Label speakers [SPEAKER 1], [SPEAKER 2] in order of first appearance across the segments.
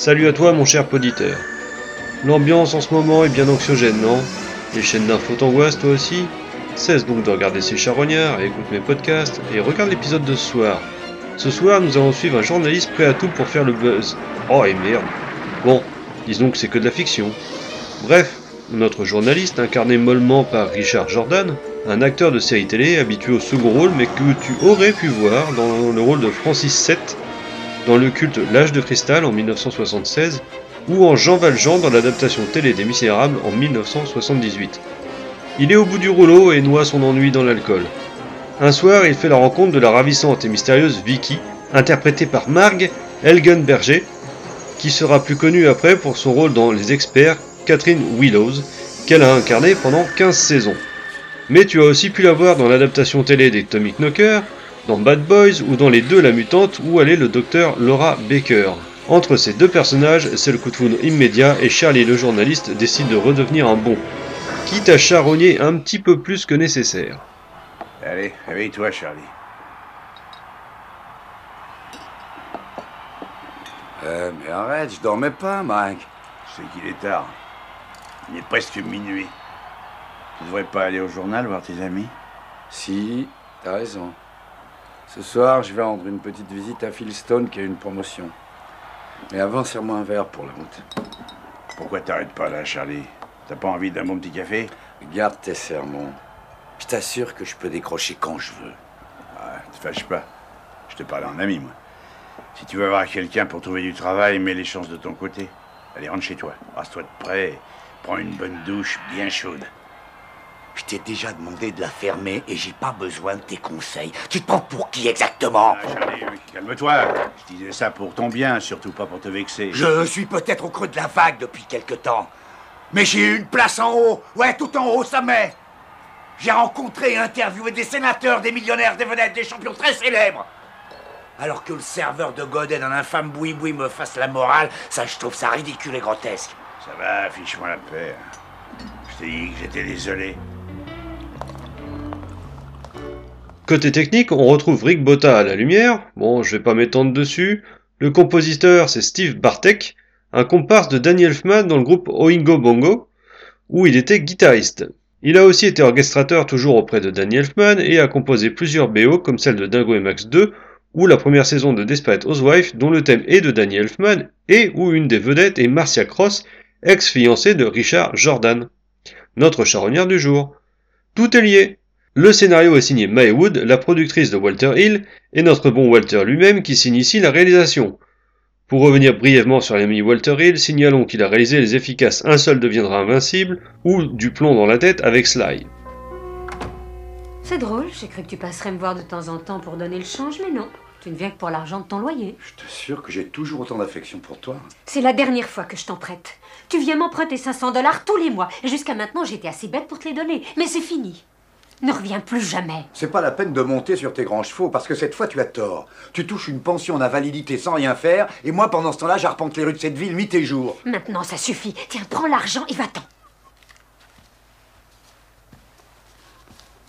[SPEAKER 1] Salut à toi mon cher poditeur. L'ambiance en ce moment est bien anxiogène, non? Les chaînes d'infos t'angoissent toi aussi? Cesse donc de regarder ces charognards écoute mes podcasts et regarde l'épisode de ce soir. Ce soir, nous allons suivre un journaliste prêt à tout pour faire le buzz. Oh et merde. Bon, disons que c'est que de la fiction. Bref, notre journaliste, incarné mollement par Richard Jordan, un acteur de série télé habitué au second rôle mais que tu aurais pu voir dans le rôle de Francis VII dans le culte L'âge de cristal en 1976 ou en Jean Valjean dans l'adaptation télé des Misérables en 1978. Il est au bout du rouleau et noie son ennui dans l'alcool. Un soir, il fait la rencontre de la ravissante et mystérieuse Vicky, interprétée par Marg Elgenberger, qui sera plus connue après pour son rôle dans Les Experts, Catherine Willows, qu'elle a incarné pendant 15 saisons. Mais tu as aussi pu la voir dans l'adaptation télé des Tommy Knocker, dans Bad Boys ou dans Les Deux la Mutante où elle est le docteur Laura Baker. Entre ces deux personnages, c'est le coup de foudre immédiat et Charlie le journaliste décide de redevenir un bon, quitte à charogner un petit peu plus que nécessaire.
[SPEAKER 2] Allez, réveille-toi, Charlie.
[SPEAKER 3] Euh, mais arrête, je dormais pas, Mike.
[SPEAKER 2] Je sais qu'il est tard. Il est presque minuit. Tu devrais pas aller au journal voir tes amis?
[SPEAKER 3] Si, t'as raison. Ce soir, je vais rendre une petite visite à Phil Stone qui a une promotion. Mais avant, serre-moi un verre pour la route.
[SPEAKER 2] Pourquoi t'arrêtes pas là, Charlie? T'as pas envie d'un bon petit café?
[SPEAKER 3] Garde tes sermons. Je t'assure que je peux décrocher quand je veux.
[SPEAKER 2] ah, Te fâche pas. Je te parle en ami, moi. Si tu veux avoir quelqu'un pour trouver du travail, mets les chances de ton côté. Allez, rentre chez toi. Rase-toi de près. Prends une bonne douche bien chaude.
[SPEAKER 4] Je t'ai déjà demandé de la fermer et j'ai pas besoin de tes conseils. Tu te prends pour qui exactement?
[SPEAKER 2] Ah, Charlie, calme-toi. Je disais ça pour ton bien, surtout pas pour te vexer.
[SPEAKER 4] Je suis peut-être au creux de la vague depuis quelque temps. Mais j'ai eu une place en haut. Ouais, tout en haut, ça met. J'ai rencontré et interviewé des sénateurs, des millionnaires, des vedettes, des champions très célèbres. Alors que le serveur de Godet, un infâme boui-boui, me fasse la morale, ça, je trouve ça ridicule et grotesque.
[SPEAKER 2] Ça va, fiche-moi la paix. Je t'ai dit que j'étais désolé.
[SPEAKER 1] Côté technique, on retrouve Rick Botta à la lumière. Bon, je vais pas m'étendre dessus. Le compositeur, c'est Steve Bartek, un comparse de Danny Elfman dans le groupe Oingo Bongo, où il était guitariste. Il a aussi été orchestrateur toujours auprès de Danny Elfman et a composé plusieurs BO comme celle de Dingo et Max 2 ou la première saison de Desperate Housewife dont le thème est de Danny Elfman et où une des vedettes est Marcia Cross, ex-fiancée de Richard Jordan. Notre charognard du jour. Tout est lié. Le scénario est signé Mae Wood, la productrice de Walter Hill, et notre bon Walter lui-même qui signe ici la réalisation. Pour revenir brièvement sur l'ami Walter Hill, signalons qu'il a réalisé les efficaces Un seul deviendra invincible ou Du plomb dans la tête avec Sly.
[SPEAKER 5] C'est drôle, j'ai cru que tu passerais me voir de temps en temps pour donner le change, mais non. Tu ne viens que pour l'argent de ton loyer.
[SPEAKER 3] Je t'assure que j'ai toujours autant d'affection pour toi.
[SPEAKER 5] C'est la dernière fois que je t'en prête. Tu viens m'emprunter 500 dollars tous les mois. Et jusqu'à maintenant, j'étais assez bête pour te les donner. Mais c'est fini. Ne reviens plus jamais.
[SPEAKER 3] C'est pas la peine de monter sur tes grands chevaux parce que cette fois tu as tort. Tu touches une pension d'invalidité sans rien faire et moi pendant ce temps-là j'arpente les rues de cette ville nuit et jour.
[SPEAKER 5] Maintenant, ça suffit. Tiens, prends l'argent et va-t'en.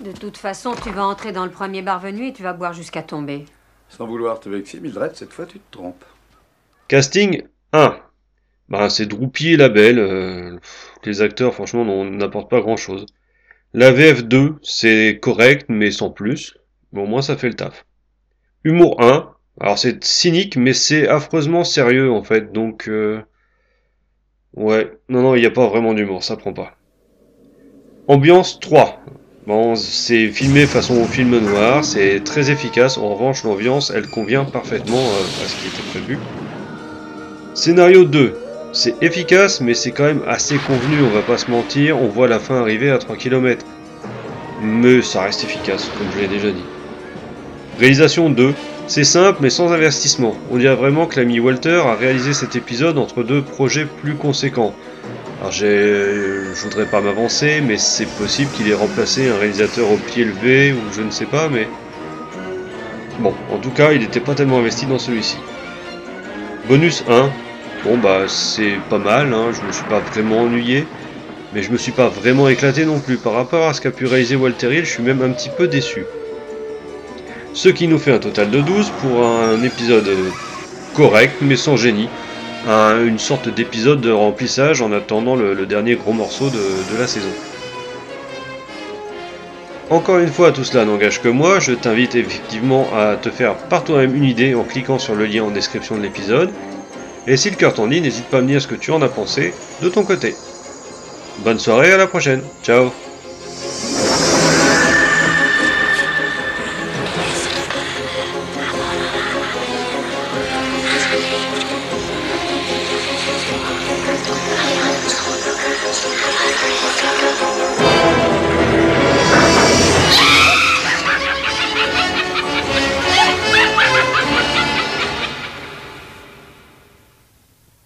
[SPEAKER 5] De toute façon, tu vas entrer dans le premier bar venu et tu vas boire jusqu'à tomber.
[SPEAKER 3] Sans vouloir te vexer, Mildred, cette fois tu te trompes.
[SPEAKER 1] Casting 1. Ben, c'est Droupi et la Belle. euh, les acteurs, franchement, n'apportent pas grand-chose. La VF2, c'est correct, mais sans plus. Mais au moins, ça fait le taf. Humour 1. Alors, c'est cynique, mais c'est affreusement sérieux, en fait. Donc, euh, ouais. Non, non, il n'y a pas vraiment d'humour, ça prend pas. Ambiance 3. Bon, c'est filmé façon film noir, c'est très efficace. En revanche, l'ambiance, elle convient parfaitement euh, à ce qui était prévu. Scénario 2. C'est efficace, mais c'est quand même assez convenu, on va pas se mentir. On voit la fin arriver à 3 km. Mais ça reste efficace, comme je l'ai déjà dit. Réalisation 2. C'est simple, mais sans investissement. On dirait vraiment que l'ami Walter a réalisé cet épisode entre deux projets plus conséquents. Alors j'ai, je voudrais pas m'avancer, mais c'est possible qu'il ait remplacé un réalisateur au pied levé ou je ne sais pas, mais bon, en tout cas, il n'était pas tellement investi dans celui-ci. Bonus 1, bon bah c'est pas mal, hein, je me suis pas vraiment ennuyé, mais je me suis pas vraiment éclaté non plus. Par rapport à ce qu'a pu réaliser Walter Hill, je suis même un petit peu déçu. Ce qui nous fait un total de 12 pour un épisode euh, correct mais sans génie. un- une sorte d'épisode de remplissage en attendant le, dernier gros morceau de la saison. Encore une fois, tout cela n'engage que moi, je t'invite effectivement à te faire par toi-même une idée en cliquant sur le lien en description de l'épisode. Et si le cœur t'en dit, n'hésite pas à me dire ce que tu en as pensé de ton côté. Bonne soirée, à la prochaine. Ciao